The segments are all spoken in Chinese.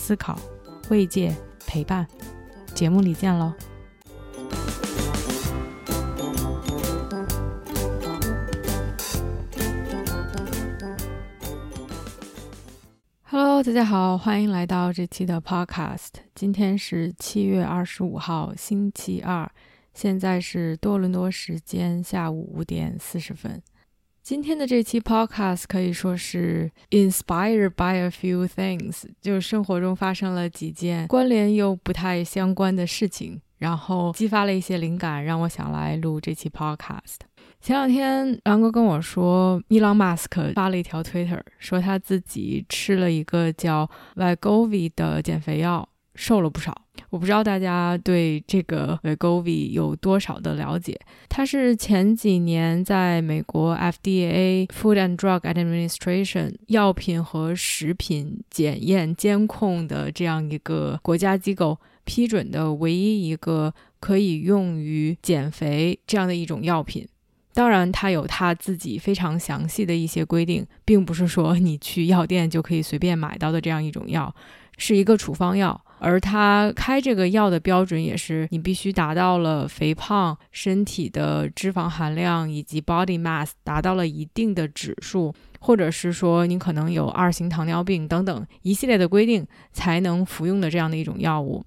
思考、慰藉、陪伴。节目里见喽！Hello，大家好，欢迎来到这期的 Podcast。今天是七月二十五号，星期二，现在是多伦多时间下午五点四十分。今天的这期 podcast 可以说是 inspired by a few things，就是生活中发生了几件关联又不太相关的事情，然后激发了一些灵感，让我想来录这期 podcast。前两天，狼哥跟我说，伊朗马斯克发了一条 Twitter，说他自己吃了一个叫 Vigovi 的减肥药。瘦了不少，我不知道大家对这个 Vegovy 有多少的了解。它是前几年在美国 FDA Food and Drug Administration 药品和食品检验监控的这样一个国家机构批准的唯一一个可以用于减肥这样的一种药品。当然，它有它自己非常详细的一些规定，并不是说你去药店就可以随便买到的这样一种药，是一个处方药。而他开这个药的标准也是，你必须达到了肥胖、身体的脂肪含量以及 body mass 达到了一定的指数，或者是说你可能有二型糖尿病等等一系列的规定才能服用的这样的一种药物。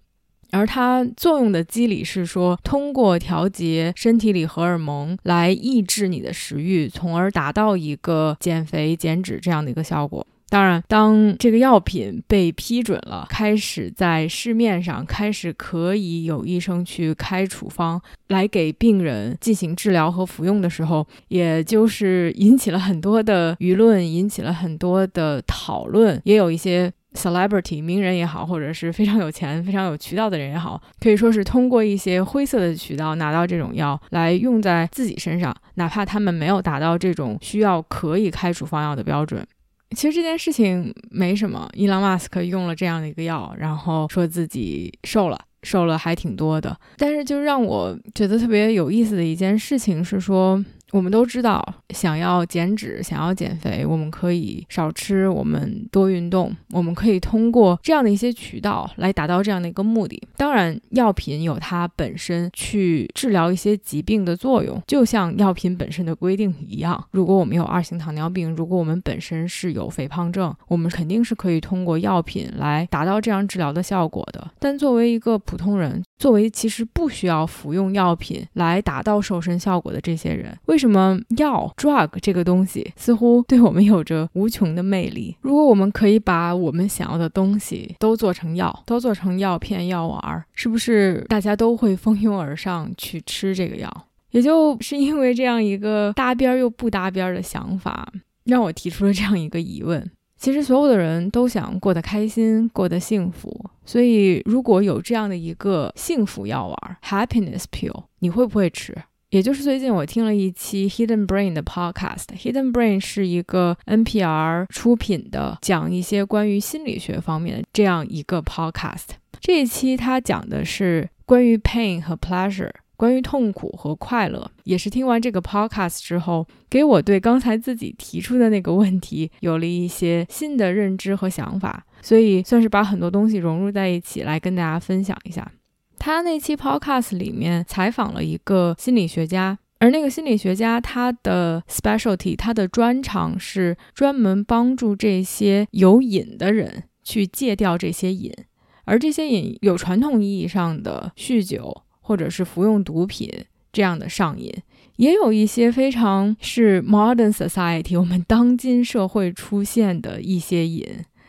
而它作用的机理是说，通过调节身体里荷尔蒙来抑制你的食欲，从而达到一个减肥减脂这样的一个效果。当然，当这个药品被批准了，开始在市面上开始可以有医生去开处方来给病人进行治疗和服用的时候，也就是引起了很多的舆论，引起了很多的讨论，也有一些 celebrity 名人也好，或者是非常有钱、非常有渠道的人也好，可以说是通过一些灰色的渠道拿到这种药来用在自己身上，哪怕他们没有达到这种需要可以开处方药的标准。其实这件事情没什么，伊朗马斯克用了这样的一个药，然后说自己瘦了，瘦了还挺多的。但是就让我觉得特别有意思的一件事情是说。我们都知道，想要减脂、想要减肥，我们可以少吃，我们多运动，我们可以通过这样的一些渠道来达到这样的一个目的。当然，药品有它本身去治疗一些疾病的作用，就像药品本身的规定一样。如果我们有二型糖尿病，如果我们本身是有肥胖症，我们肯定是可以通过药品来达到这样治疗的效果的。但作为一个普通人，作为其实不需要服用药品来达到瘦身效果的这些人，为什么药 drug 这个东西似乎对我们有着无穷的魅力？如果我们可以把我们想要的东西都做成药，都做成药片、药丸，是不是大家都会蜂拥而上去吃这个药？也就是因为这样一个搭边又不搭边的想法，让我提出了这样一个疑问。其实所有的人都想过得开心，过得幸福。所以如果有这样的一个幸福药丸 （happiness pill），你会不会吃？也就是最近我听了一期 Hidden Brain 的 podcast。Hidden Brain 是一个 NPR 出品的，讲一些关于心理学方面的这样一个 podcast。这一期它讲的是关于 pain 和 pleasure。关于痛苦和快乐，也是听完这个 podcast 之后，给我对刚才自己提出的那个问题有了一些新的认知和想法，所以算是把很多东西融入在一起来跟大家分享一下。他那期 podcast 里面采访了一个心理学家，而那个心理学家他的 specialty，他的专长是专门帮助这些有瘾的人去戒掉这些瘾，而这些瘾有传统意义上的酗酒。或者是服用毒品这样的上瘾，也有一些非常是 modern society 我们当今社会出现的一些瘾，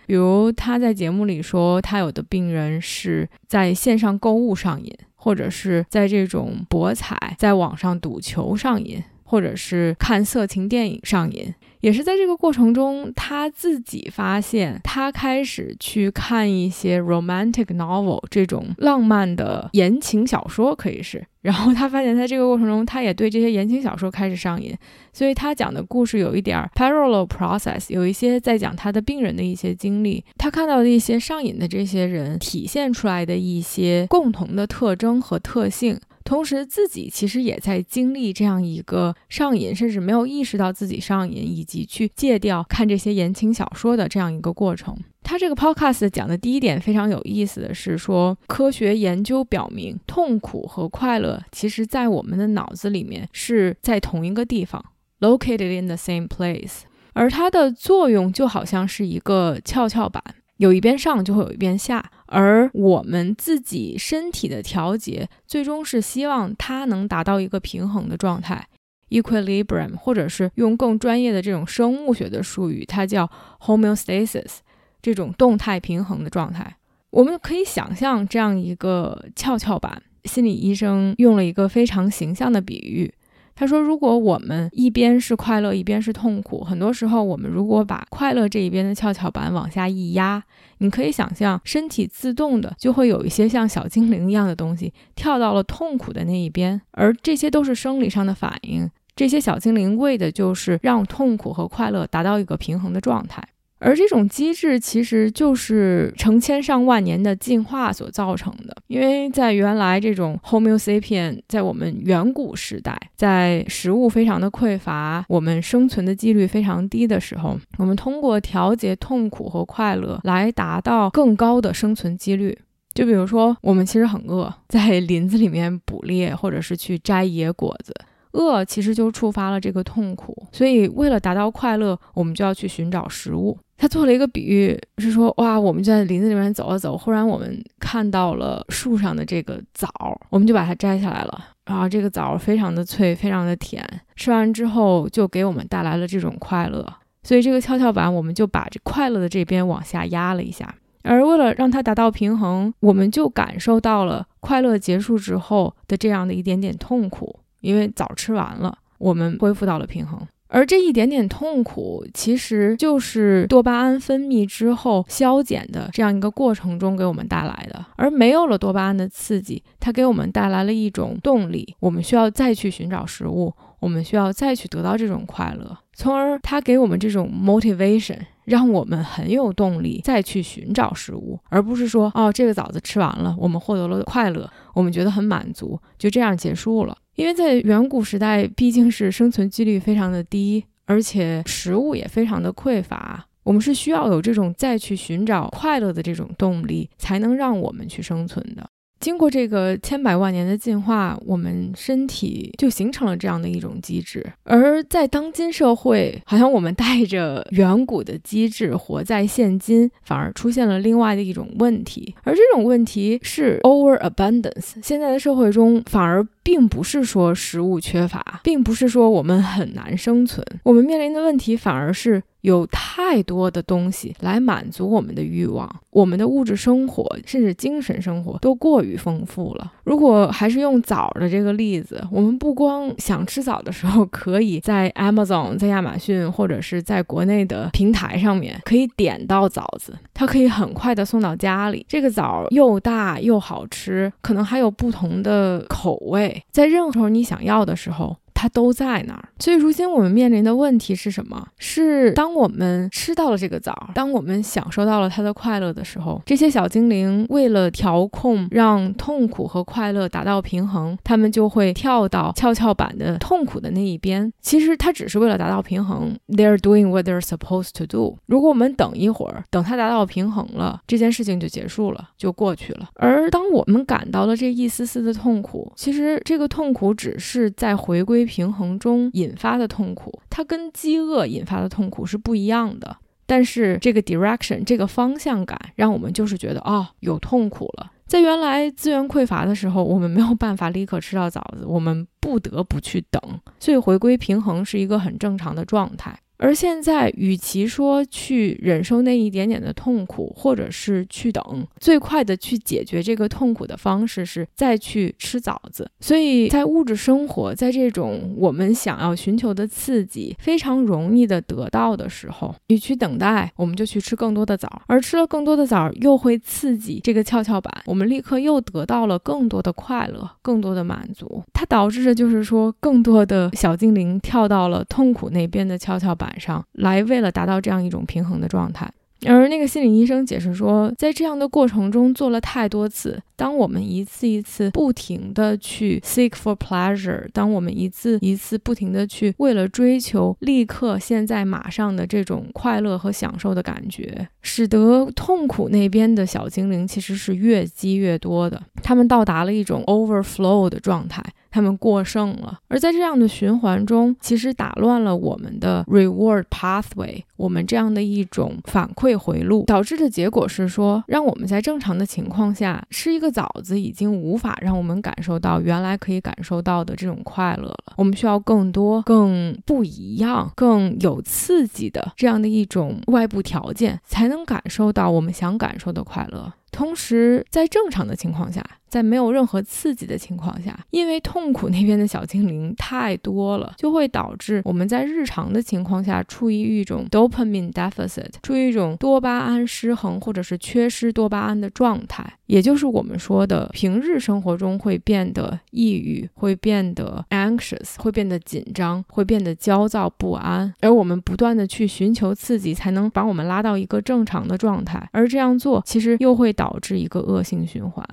比如他在节目里说，他有的病人是在线上购物上瘾，或者是在这种博彩在网上赌球上瘾，或者是看色情电影上瘾。也是在这个过程中，他自己发现，他开始去看一些 romantic novel 这种浪漫的言情小说，可以是。然后他发现，在这个过程中，他也对这些言情小说开始上瘾。所以他讲的故事有一点 parallel process，有一些在讲他的病人的一些经历，他看到的一些上瘾的这些人体现出来的一些共同的特征和特性。同时，自己其实也在经历这样一个上瘾，甚至没有意识到自己上瘾，以及去戒掉看这些言情小说的这样一个过程。他这个 podcast 讲的第一点非常有意思的是说，科学研究表明，痛苦和快乐其实在我们的脑子里面是在同一个地方，located in the same place，而它的作用就好像是一个跷跷板。有一边上就会有一边下，而我们自己身体的调节，最终是希望它能达到一个平衡的状态，equilibrium，或者是用更专业的这种生物学的术语，它叫 homeostasis，这种动态平衡的状态。我们可以想象这样一个跷跷板，心理医生用了一个非常形象的比喻。他说：“如果我们一边是快乐，一边是痛苦，很多时候我们如果把快乐这一边的跷跷板往下一压，你可以想象，身体自动的就会有一些像小精灵一样的东西跳到了痛苦的那一边，而这些都是生理上的反应。这些小精灵为的就是让痛苦和快乐达到一个平衡的状态。”而这种机制其实就是成千上万年的进化所造成的，因为在原来这种 Homo sapien，在我们远古时代，在食物非常的匮乏，我们生存的几率非常低的时候，我们通过调节痛苦和快乐来达到更高的生存几率。就比如说，我们其实很饿，在林子里面捕猎，或者是去摘野果子。饿其实就触发了这个痛苦，所以为了达到快乐，我们就要去寻找食物。他做了一个比喻，是说哇，我们就在林子里面走了走，忽然我们看到了树上的这个枣，我们就把它摘下来了。然后这个枣非常的脆，非常的甜，吃完之后就给我们带来了这种快乐。所以这个跷跷板，我们就把这快乐的这边往下压了一下，而为了让它达到平衡，我们就感受到了快乐结束之后的这样的一点点痛苦。因为枣吃完了，我们恢复到了平衡，而这一点点痛苦，其实就是多巴胺分泌之后消减的这样一个过程中给我们带来的。而没有了多巴胺的刺激，它给我们带来了一种动力，我们需要再去寻找食物，我们需要再去得到这种快乐，从而它给我们这种 motivation，让我们很有动力再去寻找食物，而不是说哦，这个枣子吃完了，我们获得了快乐，我们觉得很满足，就这样结束了。因为在远古时代，毕竟是生存几率非常的低，而且食物也非常的匮乏，我们是需要有这种再去寻找快乐的这种动力，才能让我们去生存的。经过这个千百万年的进化，我们身体就形成了这样的一种机制。而在当今社会，好像我们带着远古的机制活在现今，反而出现了另外的一种问题。而这种问题是 overabundance。现在的社会中，反而并不是说食物缺乏，并不是说我们很难生存，我们面临的问题反而是。有太多的东西来满足我们的欲望，我们的物质生活甚至精神生活都过于丰富了。如果还是用枣的这个例子，我们不光想吃枣的时候，可以在 Amazon、在亚马逊或者是在国内的平台上面可以点到枣子，它可以很快的送到家里。这个枣又大又好吃，可能还有不同的口味，在任何时候你想要的时候。它都在那儿，所以如今我们面临的问题是什么？是当我们吃到了这个枣，当我们享受到了它的快乐的时候，这些小精灵为了调控让痛苦和快乐达到平衡，他们就会跳到跷跷板的痛苦的那一边。其实它只是为了达到平衡，they're doing what they're supposed to do。如果我们等一会儿，等它达到平衡了，这件事情就结束了，就过去了。而当我们感到了这一丝丝的痛苦，其实这个痛苦只是在回归。平衡中引发的痛苦，它跟饥饿引发的痛苦是不一样的。但是这个 direction 这个方向感，让我们就是觉得哦，有痛苦了。在原来资源匮乏的时候，我们没有办法立刻吃到枣子，我们不得不去等。所以回归平衡是一个很正常的状态。而现在，与其说去忍受那一点点的痛苦，或者是去等，最快的去解决这个痛苦的方式是再去吃枣子。所以在物质生活，在这种我们想要寻求的刺激非常容易的得到的时候，与其等待，我们就去吃更多的枣，而吃了更多的枣又会刺激这个跷跷板，我们立刻又得到了更多的快乐，更多的满足。它导致的就是说，更多的小精灵跳到了痛苦那边的跷跷板。板上来，为了达到这样一种平衡的状态。而那个心理医生解释说，在这样的过程中做了太多次，当我们一次一次不停的去 seek for pleasure，当我们一次一次不停的去为了追求立刻现在马上的这种快乐和享受的感觉，使得痛苦那边的小精灵其实是越积越多的，他们到达了一种 overflow 的状态。他们过剩了，而在这样的循环中，其实打乱了我们的 reward pathway，我们这样的一种反馈回路，导致的结果是说，让我们在正常的情况下吃一个枣子，已经无法让我们感受到原来可以感受到的这种快乐了。我们需要更多、更不一样、更有刺激的这样的一种外部条件，才能感受到我们想感受的快乐。同时，在正常的情况下，在没有任何刺激的情况下，因为痛苦那边的小精灵太多了，就会导致我们在日常的情况下处于一种 dopamine deficit，处于一种多巴胺失衡或者是缺失多巴胺的状态，也就是我们说的平日生活中会变得抑郁，会变得 anxious，会变得紧张，会变得焦躁不安，而我们不断的去寻求刺激，才能把我们拉到一个正常的状态，而这样做其实又会导。致一个恶性循环。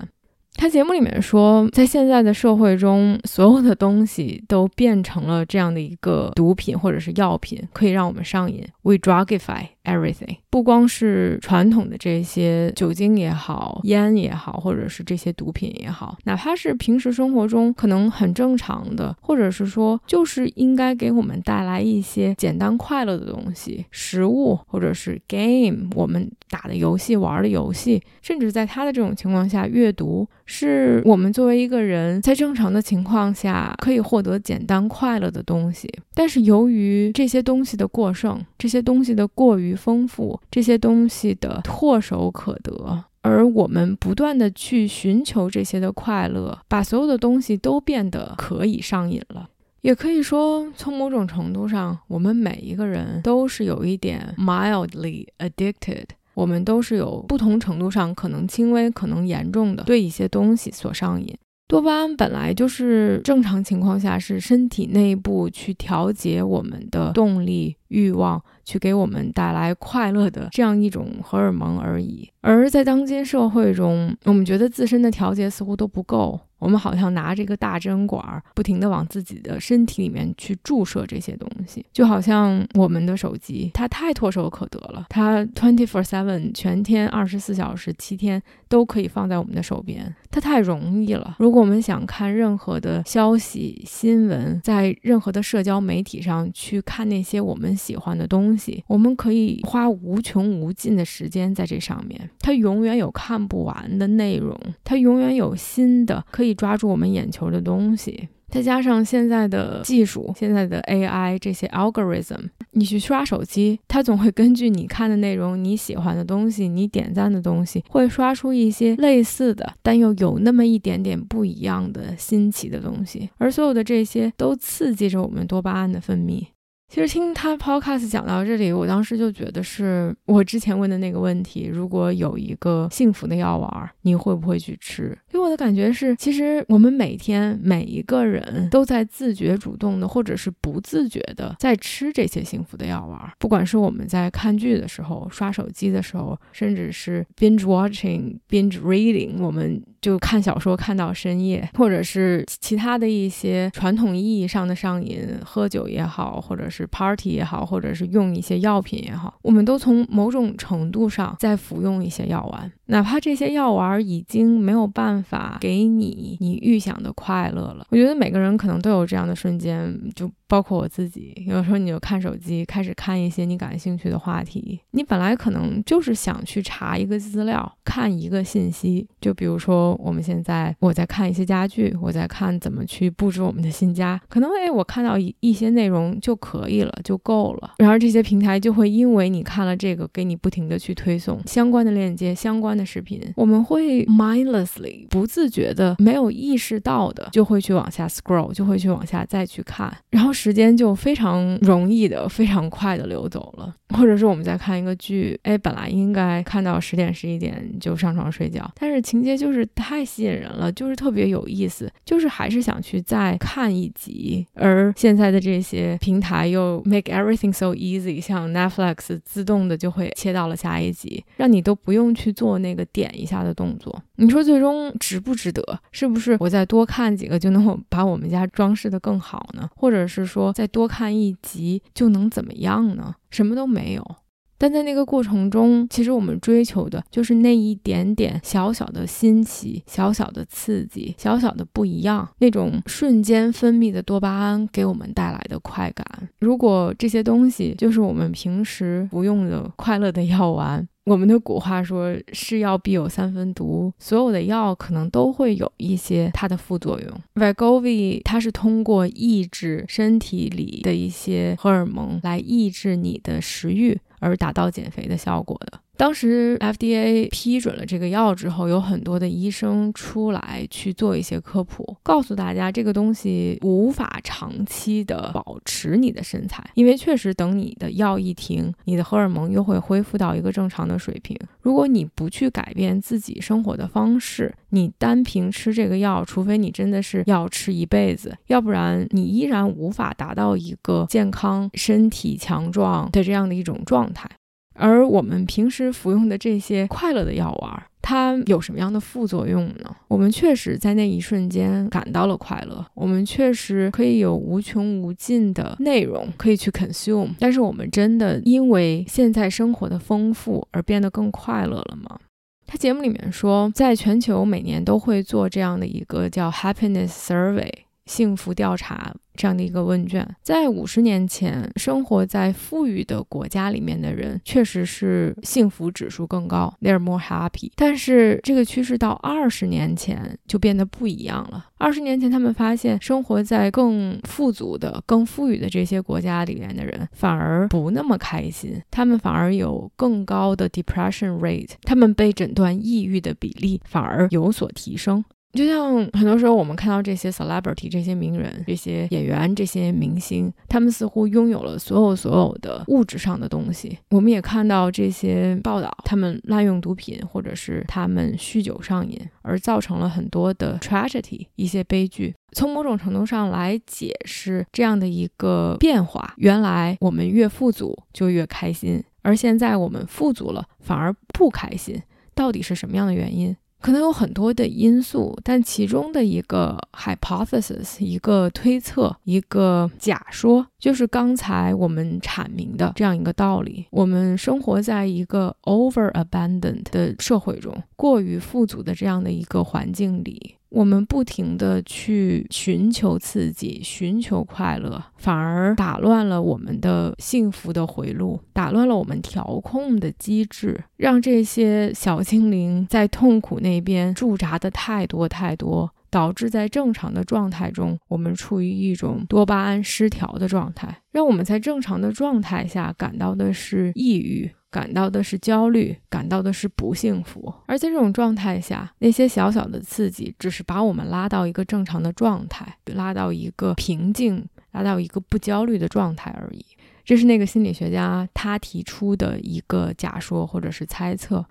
他节目里面说，在现在的社会中，所有的东西都变成了这样的一个毒品或者是药品，可以让我们上瘾。We drugify everything，不光是传统的这些酒精也好、烟也好，或者是这些毒品也好，哪怕是平时生活中可能很正常的，或者是说就是应该给我们带来一些简单快乐的东西，食物或者是 game，我们打的游戏、玩的游戏，甚至在他的这种情况下，阅读。是我们作为一个人在正常的情况下可以获得简单快乐的东西，但是由于这些东西的过剩，这些东西的过于丰富，这些东西的唾手可得，而我们不断的去寻求这些的快乐，把所有的东西都变得可以上瘾了。也可以说，从某种程度上，我们每一个人都是有一点 mildly addicted。我们都是有不同程度上可能轻微、可能严重的对一些东西所上瘾。多巴胺本来就是正常情况下是身体内部去调节我们的动力、欲望，去给我们带来快乐的这样一种荷尔蒙而已。而在当今社会中，我们觉得自身的调节似乎都不够。我们好像拿着一个大针管儿，不停地往自己的身体里面去注射这些东西，就好像我们的手机，它太唾手可得了，它 twenty four seven 全天二十四小时七天都可以放在我们的手边，它太容易了。如果我们想看任何的消息、新闻，在任何的社交媒体上去看那些我们喜欢的东西，我们可以花无穷无尽的时间在这上面，它永远有看不完的内容，它永远有新的可以。抓住我们眼球的东西，再加上现在的技术，现在的 AI 这些 algorithm，你去刷手机，它总会根据你看的内容、你喜欢的东西、你点赞的东西，会刷出一些类似的，但又有那么一点点不一样的新奇的东西，而所有的这些都刺激着我们多巴胺的分泌。其实听他 podcast 讲到这里，我当时就觉得是我之前问的那个问题：如果有一个幸福的药丸，你会不会去吃？给我的感觉是，其实我们每天每一个人都在自觉、主动的，或者是不自觉的在吃这些幸福的药丸。不管是我们在看剧的时候、刷手机的时候，甚至是 binge watching、binge reading，我们就看小说看到深夜，或者是其他的一些传统意义上的上瘾，喝酒也好，或者是。Party 也好，或者是用一些药品也好，我们都从某种程度上在服用一些药丸。哪怕这些药丸已经没有办法给你你预想的快乐了。我觉得每个人可能都有这样的瞬间，就。包括我自己，有时候你就看手机，开始看一些你感兴趣的话题。你本来可能就是想去查一个资料，看一个信息。就比如说，我们现在我在看一些家具，我在看怎么去布置我们的新家。可能哎，我看到一一些内容就可以了，就够了。然而这些平台就会因为你看了这个，给你不停的去推送相关的链接、相关的视频。我们会 mindlessly 不自觉的、没有意识到的，就会去往下 scroll，就会去往下再去看，然后。时间就非常容易的、非常快的流走了，或者是我们在看一个剧，哎，本来应该看到十点十一点就上床睡觉，但是情节就是太吸引人了，就是特别有意思，就是还是想去再看一集。而现在的这些平台又 make everything so easy，像 Netflix 自动的就会切到了下一集，让你都不用去做那那个点一下的动作。你说最终值不值得？是不是我再多看几个就能把我们家装饰的更好呢？或者是说再多看一集就能怎么样呢？什么都没有。但在那个过程中，其实我们追求的就是那一点点小小的新奇、小小的刺激、小小的不一样，那种瞬间分泌的多巴胺给我们带来的快感。如果这些东西就是我们平时服用的快乐的药丸。我们的古话说“是药必有三分毒”，所有的药可能都会有一些它的副作用。Vigovi 它是通过抑制身体里的一些荷尔蒙来抑制你的食欲。而达到减肥的效果的。当时 FDA 批准了这个药之后，有很多的医生出来去做一些科普，告诉大家这个东西无法长期的保持你的身材，因为确实等你的药一停，你的荷尔蒙又会恢复到一个正常的水平。如果你不去改变自己生活的方式，你单凭吃这个药，除非你真的是要吃一辈子，要不然你依然无法达到一个健康、身体强壮的这样的一种状态。而我们平时服用的这些快乐的药丸，它有什么样的副作用呢？我们确实在那一瞬间感到了快乐，我们确实可以有无穷无尽的内容可以去 consume，但是我们真的因为现在生活的丰富而变得更快乐了吗？他节目里面说，在全球每年都会做这样的一个叫 Happiness Survey 幸福调查。这样的一个问卷，在五十年前，生活在富裕的国家里面的人，确实是幸福指数更高，they're more happy。但是这个趋势到二十年前就变得不一样了。二十年前，他们发现生活在更富足的、更富裕的这些国家里面的人，反而不那么开心，他们反而有更高的 depression rate，他们被诊断抑郁的比例反而有所提升。就像很多时候我们看到这些 celebrity 这些名人、这些演员、这些明星，他们似乎拥有了所有所有的物质上的东西。我们也看到这些报道，他们滥用毒品，或者是他们酗酒上瘾，而造成了很多的 tragedy 一些悲剧。从某种程度上来解释这样的一个变化：原来我们越富足就越开心，而现在我们富足了反而不开心，到底是什么样的原因？可能有很多的因素，但其中的一个 hypothesis，一个推测，一个假说，就是刚才我们阐明的这样一个道理：我们生活在一个 over abundant 的社会中，过于富足的这样的一个环境里。我们不停地去寻求刺激，寻求快乐，反而打乱了我们的幸福的回路，打乱了我们调控的机制，让这些小精灵在痛苦那边驻扎的太多太多，导致在正常的状态中，我们处于一种多巴胺失调的状态，让我们在正常的状态下感到的是抑郁。感到的是焦虑，感到的是不幸福。而在这种状态下，那些小小的刺激只是把我们拉到一个正常的状态，拉到一个平静，拉到一个不焦虑的状态而已。这是那个心理学家他提出的一个假说或者是猜测。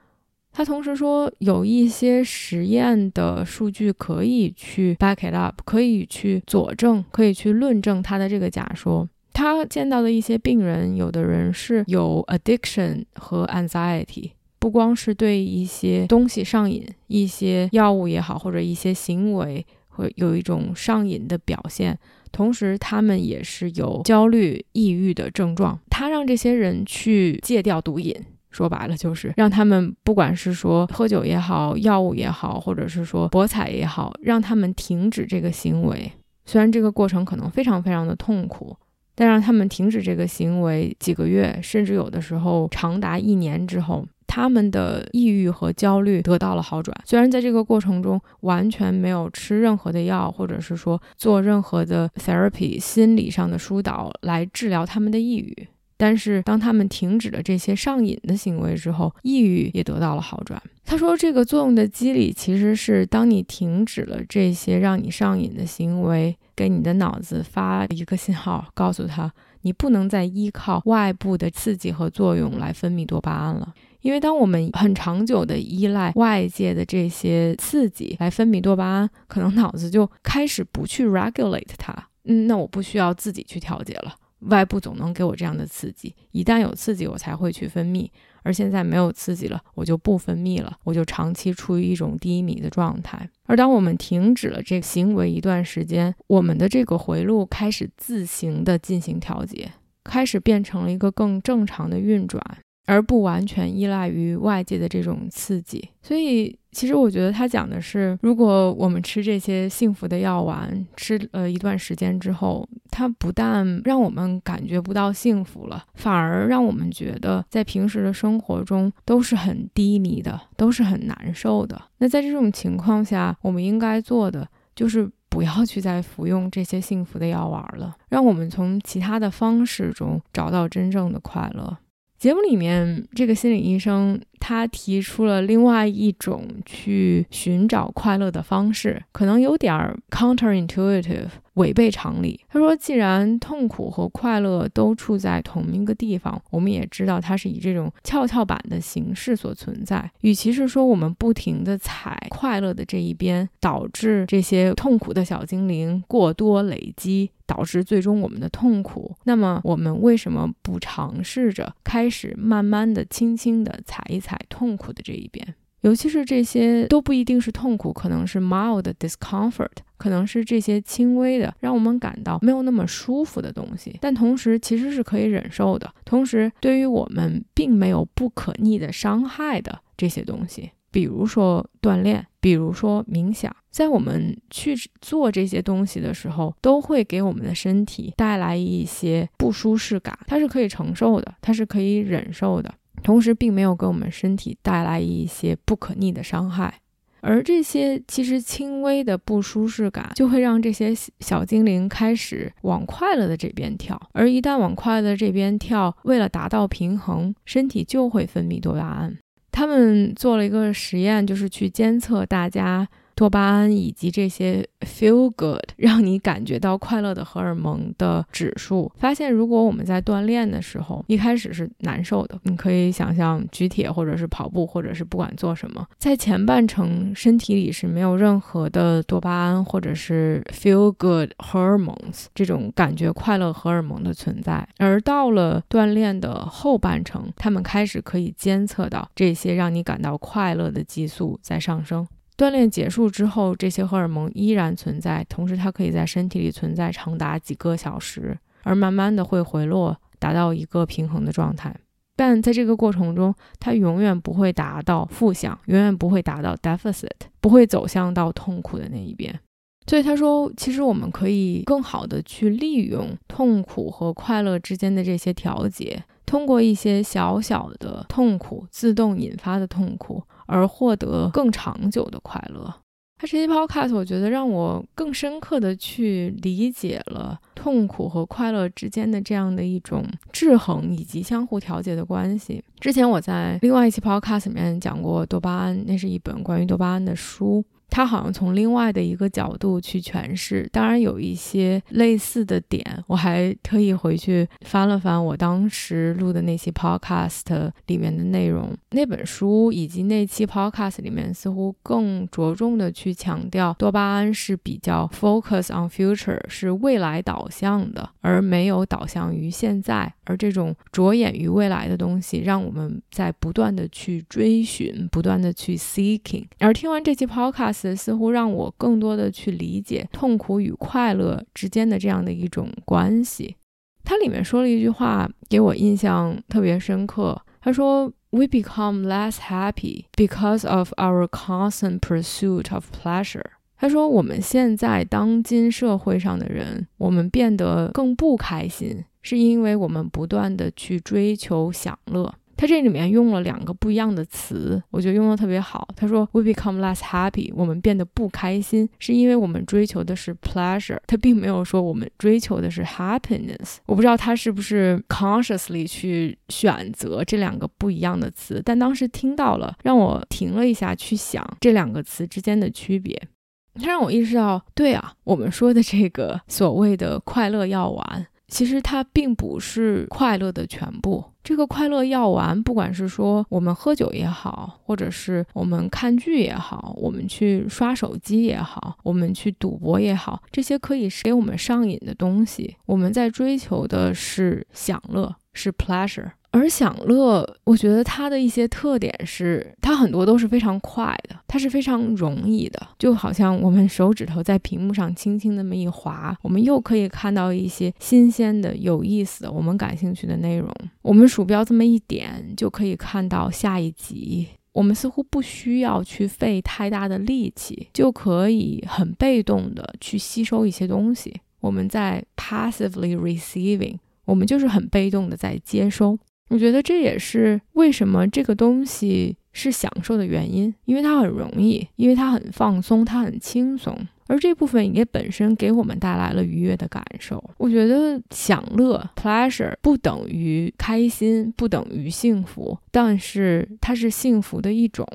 他同时说，有一些实验的数据可以去 back it up，可以去佐证，可以去论证他的这个假说。他见到的一些病人，有的人是有 addiction 和 anxiety，不光是对一些东西上瘾，一些药物也好，或者一些行为会有一种上瘾的表现，同时他们也是有焦虑、抑郁的症状。他让这些人去戒掉毒瘾，说白了就是让他们不管是说喝酒也好，药物也好，或者是说博彩也好，让他们停止这个行为。虽然这个过程可能非常非常的痛苦，但让他们停止这个行为几个月，甚至有的时候长达一年之后，他们的抑郁和焦虑得到了好转。虽然在这个过程中完全没有吃任何的药，或者是说做任何的 therapy 心理上的疏导来治疗他们的抑郁。但是，当他们停止了这些上瘾的行为之后，抑郁也得到了好转。他说，这个作用的机理其实是，当你停止了这些让你上瘾的行为，给你的脑子发一个信号，告诉他你不能再依靠外部的刺激和作用来分泌多巴胺了。因为当我们很长久的依赖外界的这些刺激来分泌多巴胺，可能脑子就开始不去 regulate 它。嗯，那我不需要自己去调节了。外部总能给我这样的刺激，一旦有刺激，我才会去分泌。而现在没有刺激了，我就不分泌了，我就长期处于一种低迷的状态。而当我们停止了这个行为一段时间，我们的这个回路开始自行的进行调节，开始变成了一个更正常的运转。而不完全依赖于外界的这种刺激，所以其实我觉得他讲的是，如果我们吃这些幸福的药丸，吃了一段时间之后，它不但让我们感觉不到幸福了，反而让我们觉得在平时的生活中都是很低迷的，都是很难受的。那在这种情况下，我们应该做的就是不要去再服用这些幸福的药丸了，让我们从其他的方式中找到真正的快乐。节目里面，这个心理医生他提出了另外一种去寻找快乐的方式，可能有点 counterintuitive。违背常理。他说：“既然痛苦和快乐都处在同一个地方，我们也知道它是以这种跷跷板的形式所存在。与其是说我们不停地踩快乐的这一边，导致这些痛苦的小精灵过多累积，导致最终我们的痛苦，那么我们为什么不尝试着开始慢慢的、轻轻的踩一踩痛苦的这一边？”尤其是这些都不一定是痛苦，可能是 mild discomfort，可能是这些轻微的让我们感到没有那么舒服的东西，但同时其实是可以忍受的。同时，对于我们并没有不可逆的伤害的这些东西，比如说锻炼，比如说冥想，在我们去做这些东西的时候，都会给我们的身体带来一些不舒适感，它是可以承受的，它是可以忍受的。同时，并没有给我们身体带来一些不可逆的伤害，而这些其实轻微的不舒适感，就会让这些小精灵开始往快乐的这边跳。而一旦往快乐的这边跳，为了达到平衡，身体就会分泌多巴胺。他们做了一个实验，就是去监测大家。多巴胺以及这些 feel good 让你感觉到快乐的荷尔蒙的指数，发现如果我们在锻炼的时候一开始是难受的，你可以想象举铁或者是跑步或者是不管做什么，在前半程身体里是没有任何的多巴胺或者是 feel good hormones 这种感觉快乐荷尔蒙的存在，而到了锻炼的后半程，他们开始可以监测到这些让你感到快乐的激素在上升。锻炼结束之后，这些荷尔蒙依然存在，同时它可以在身体里存在长达几个小时，而慢慢的会回落，达到一个平衡的状态。但在这个过程中，它永远不会达到负向，永远不会达到 deficit，不会走向到痛苦的那一边。所以他说，其实我们可以更好的去利用痛苦和快乐之间的这些调节，通过一些小小的痛苦自动引发的痛苦。而获得更长久的快乐。他这期 podcast 我觉得让我更深刻的去理解了痛苦和快乐之间的这样的一种制衡以及相互调节的关系。之前我在另外一期 podcast 里面讲过多巴胺，那是一本关于多巴胺的书。他好像从另外的一个角度去诠释，当然有一些类似的点，我还特意回去翻了翻我当时录的那期 podcast 里面的内容。那本书以及那期 podcast 里面似乎更着重的去强调，多巴胺是比较 focus on future，是未来导向的，而没有导向于现在。而这种着眼于未来的东西，让我们在不断的去追寻，不断的去 seeking。而听完这期 podcast。似乎让我更多的去理解痛苦与快乐之间的这样的一种关系。它里面说了一句话，给我印象特别深刻。他说：“We become less happy because of our constant pursuit of pleasure。”他说：“我们现在当今社会上的人，我们变得更不开心，是因为我们不断的去追求享乐。”他这里面用了两个不一样的词，我觉得用的特别好。他说：“We become less happy，我们变得不开心，是因为我们追求的是 pleasure。”他并没有说我们追求的是 happiness。我不知道他是不是 consciously 去选择这两个不一样的词，但当时听到了，让我停了一下，去想这两个词之间的区别。他让我意识到，对啊，我们说的这个所谓的快乐药丸。其实它并不是快乐的全部。这个快乐药丸，不管是说我们喝酒也好，或者是我们看剧也好，我们去刷手机也好，我们去赌博也好，这些可以给我们上瘾的东西。我们在追求的是享乐，是 pleasure。而享乐，我觉得它的一些特点是，它很多都是非常快的，它是非常容易的，就好像我们手指头在屏幕上轻轻那么一划，我们又可以看到一些新鲜的、有意思的、我们感兴趣的内容。我们鼠标这么一点，就可以看到下一集。我们似乎不需要去费太大的力气，就可以很被动的去吸收一些东西。我们在 passively receiving，我们就是很被动的在接收。我觉得这也是为什么这个东西是享受的原因，因为它很容易，因为它很放松，它很轻松，而这部分也本身给我们带来了愉悦的感受。我觉得享乐 （pleasure） 不等于开心，不等于幸福，但是它是幸福的一种。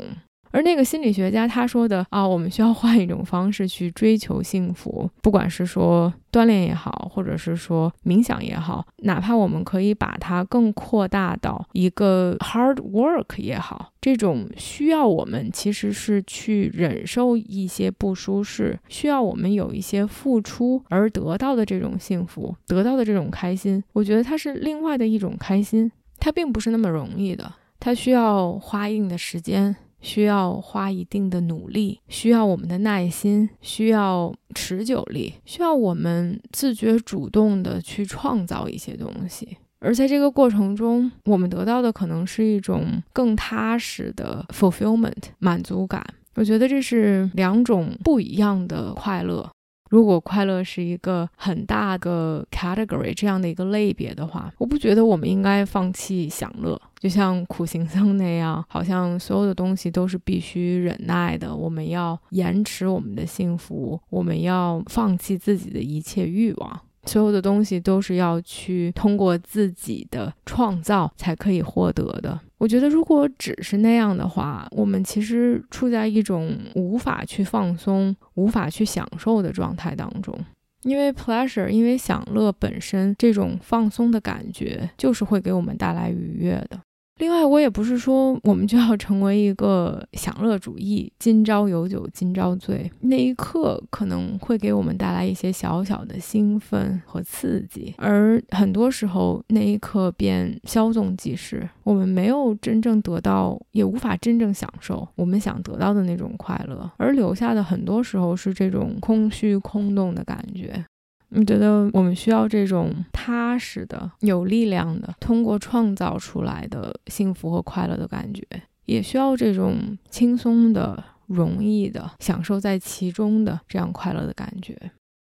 而那个心理学家他说的啊，我们需要换一种方式去追求幸福，不管是说锻炼也好，或者是说冥想也好，哪怕我们可以把它更扩大到一个 hard work 也好，这种需要我们其实是去忍受一些不舒适，需要我们有一些付出而得到的这种幸福，得到的这种开心，我觉得它是另外的一种开心，它并不是那么容易的，它需要花一定的时间。需要花一定的努力，需要我们的耐心，需要持久力，需要我们自觉主动的去创造一些东西。而在这个过程中，我们得到的可能是一种更踏实的 fulfillment 满足感。我觉得这是两种不一样的快乐。如果快乐是一个很大的 category 这样的一个类别的话，我不觉得我们应该放弃享乐，就像苦行僧那样，好像所有的东西都是必须忍耐的。我们要延迟我们的幸福，我们要放弃自己的一切欲望。所有的东西都是要去通过自己的创造才可以获得的。我觉得，如果只是那样的话，我们其实处在一种无法去放松、无法去享受的状态当中。因为 pleasure，因为享乐本身这种放松的感觉，就是会给我们带来愉悦的。另外，我也不是说我们就要成为一个享乐主义，今朝有酒今朝醉。那一刻可能会给我们带来一些小小的兴奋和刺激，而很多时候那一刻便稍纵即逝，我们没有真正得到，也无法真正享受我们想得到的那种快乐，而留下的很多时候是这种空虚空洞的感觉。你觉得我们需要这种踏实的、有力量的，通过创造出来的幸福和快乐的感觉，也需要这种轻松的、容易的、享受在其中的这样快乐的感觉。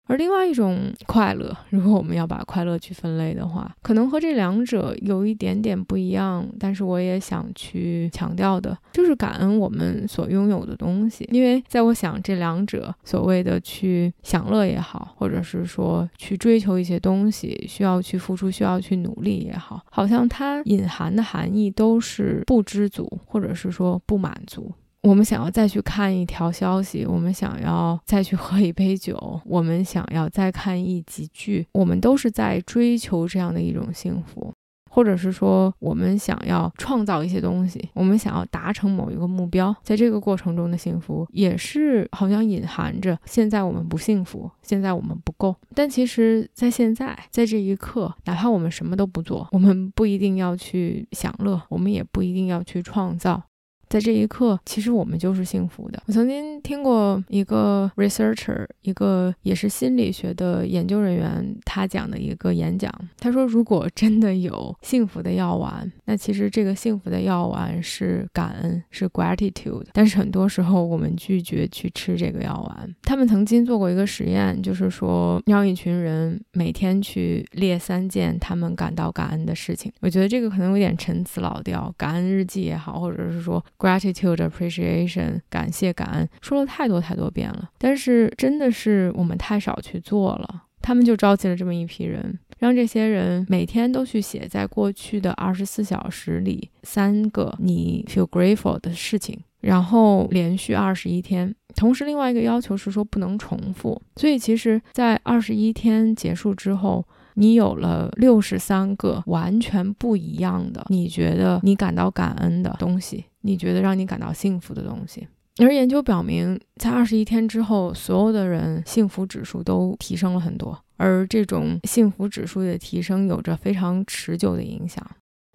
而另外一种快乐，如果我们要把快乐去分类的话，可能和这两者有一点点不一样。但是我也想去强调的，就是感恩我们所拥有的东西。因为在我想，这两者所谓的去享乐也好，或者是说去追求一些东西，需要去付出、需要去努力也好，好像它隐含的含义都是不知足，或者是说不满足。我们想要再去看一条消息，我们想要再去喝一杯酒，我们想要再看一集剧，我们都是在追求这样的一种幸福，或者是说我们想要创造一些东西，我们想要达成某一个目标，在这个过程中的幸福也是好像隐含着现在我们不幸福，现在我们不够。但其实，在现在，在这一刻，哪怕我们什么都不做，我们不一定要去享乐，我们也不一定要去创造。在这一刻，其实我们就是幸福的。我曾经听过一个 researcher，一个也是心理学的研究人员，他讲的一个演讲。他说，如果真的有幸福的药丸，那其实这个幸福的药丸是感恩，是 gratitude。但是很多时候我们拒绝去吃这个药丸。他们曾经做过一个实验，就是说让一群人每天去列三件他们感到感恩的事情。我觉得这个可能有点陈词老调，感恩日记也好，或者是说。Gratitude, appreciation，感谢、感恩，说了太多太多遍了，但是真的是我们太少去做了。他们就召集了这么一批人，让这些人每天都去写在过去的二十四小时里三个你 feel grateful 的事情，然后连续二十一天。同时，另外一个要求是说不能重复。所以，其实，在二十一天结束之后。你有了六十三个完全不一样的，你觉得你感到感恩的东西，你觉得让你感到幸福的东西。而研究表明，在二十一天之后，所有的人幸福指数都提升了很多，而这种幸福指数的提升有着非常持久的影响。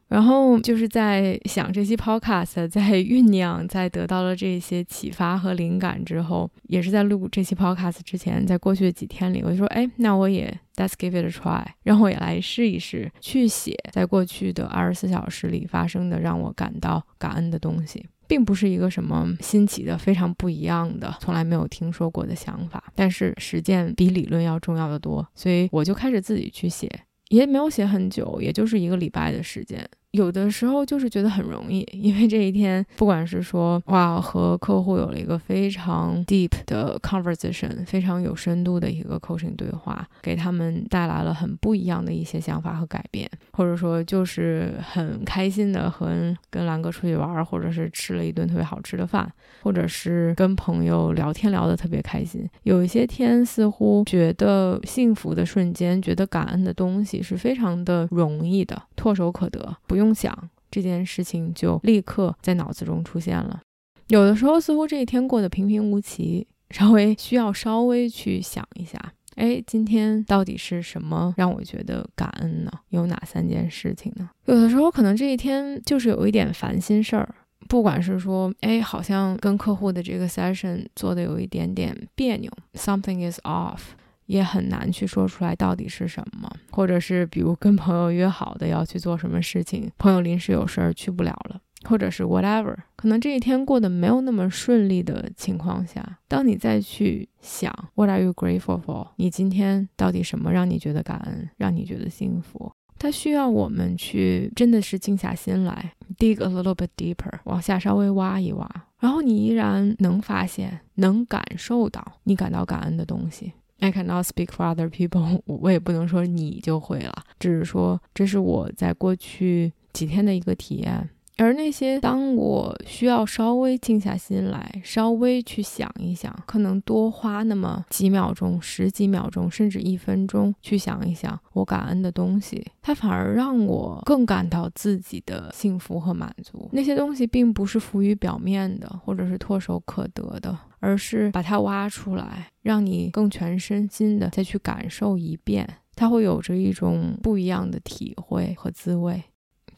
然后就是在想这期 podcast，在酝酿，在得到了这些启发和灵感之后，也是在录这期 podcast 之前，在过去的几天里，我就说，哎，那我也 let's give it a try，让我也来试一试，去写在过去的二十四小时里发生的让我感到感恩的东西，并不是一个什么新奇的、非常不一样的、从来没有听说过的想法，但是实践比理论要重要的多，所以我就开始自己去写。也没有写很久，也就是一个礼拜的时间。有的时候就是觉得很容易，因为这一天，不管是说哇，和客户有了一个非常 deep 的 conversation，非常有深度的一个 coaching 对话，给他们带来了很不一样的一些想法和改变，或者说就是很开心的和跟兰哥出去玩，或者是吃了一顿特别好吃的饭，或者是跟朋友聊天聊得特别开心。有一些天似乎觉得幸福的瞬间，觉得感恩的东西是非常的容易的，唾手可得，不用。梦想这件事情就立刻在脑子中出现了。有的时候似乎这一天过得平平无奇，稍微需要稍微去想一下，哎，今天到底是什么让我觉得感恩呢？有哪三件事情呢？有的时候可能这一天就是有一点烦心事儿，不管是说，哎，好像跟客户的这个 session 做的有一点点别扭，something is off。也很难去说出来到底是什么，或者是比如跟朋友约好的要去做什么事情，朋友临时有事儿去不了了，或者是 whatever，可能这一天过得没有那么顺利的情况下，当你再去想 What are you grateful for？你今天到底什么让你觉得感恩，让你觉得幸福？它需要我们去真的是静下心来，dig a little bit deeper，往下稍微挖一挖，然后你依然能发现、能感受到你感到感恩的东西。I cannot speak for other people，我也不能说你就会了，只是说这是我在过去几天的一个体验。而那些当我需要稍微静下心来，稍微去想一想，可能多花那么几秒钟、十几秒钟，甚至一分钟去想一想我感恩的东西，它反而让我更感到自己的幸福和满足。那些东西并不是浮于表面的，或者是唾手可得的，而是把它挖出来，让你更全身心的再去感受一遍，它会有着一种不一样的体会和滋味。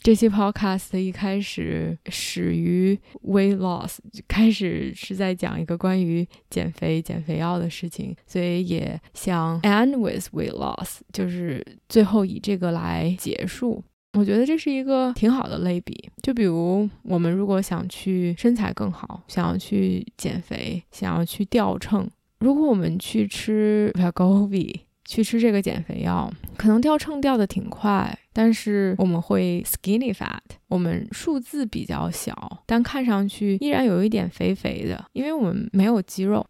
这期 podcast 一开始始于 weight loss，开始是在讲一个关于减肥、减肥药的事情，所以也想 end with weight loss，就是最后以这个来结束。我觉得这是一个挺好的类比。就比如我们如果想去身材更好，想要去减肥，想要去掉秤，如果我们去吃 Wegovy。去吃这个减肥药，可能掉秤掉的挺快，但是我们会 skinny fat，我们数字比较小，但看上去依然有一点肥肥的，因为我们没有肌肉。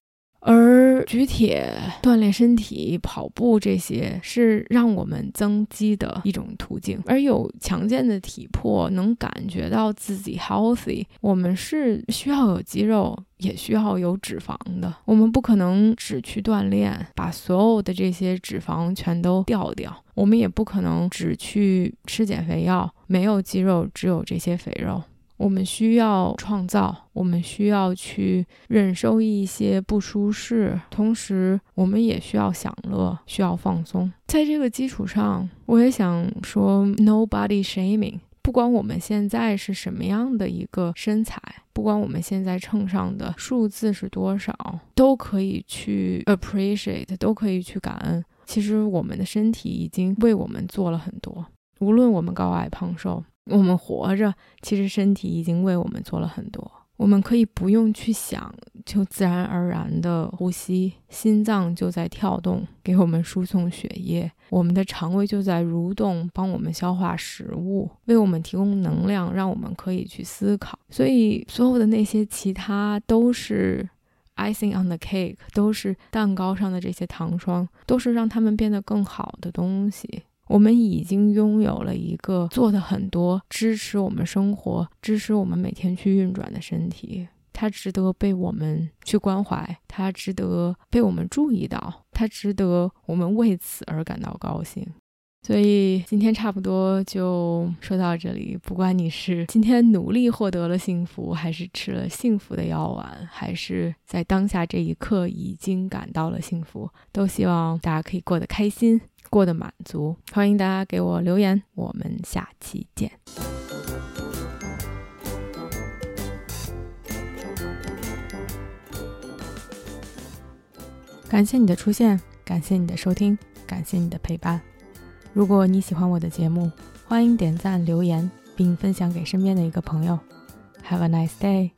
而举铁、锻炼身体、跑步这些是让我们增肌的一种途径。而有强健的体魄，能感觉到自己 healthy，我们是需要有肌肉，也需要有脂肪的。我们不可能只去锻炼，把所有的这些脂肪全都掉掉；我们也不可能只去吃减肥药，没有肌肉，只有这些肥肉。我们需要创造，我们需要去忍受一些不舒适，同时我们也需要享乐，需要放松。在这个基础上，我也想说，nobody shaming，不管我们现在是什么样的一个身材，不管我们现在秤上的数字是多少，都可以去 appreciate，都可以去感恩。其实我们的身体已经为我们做了很多，无论我们高矮胖瘦，我们活着，其实身体已经为我们做了很多。我们可以不用去想，就自然而然的呼吸，心脏就在跳动，给我们输送血液；我们的肠胃就在蠕动，帮我们消化食物，为我们提供能量，让我们可以去思考。所以，所有的那些其他都是 icing on the cake，都是蛋糕上的这些糖霜，都是让他们变得更好的东西。我们已经拥有了一个做的很多支持我们生活、支持我们每天去运转的身体，它值得被我们去关怀，它值得被我们注意到，它值得我们为此而感到高兴。所以今天差不多就说到这里。不管你是今天努力获得了幸福，还是吃了幸福的药丸，还是在当下这一刻已经感到了幸福，都希望大家可以过得开心。过得满足，欢迎大家给我留言，我们下期见。感谢你的出现，感谢你的收听，感谢你的陪伴。如果你喜欢我的节目，欢迎点赞、留言，并分享给身边的一个朋友。Have a nice day。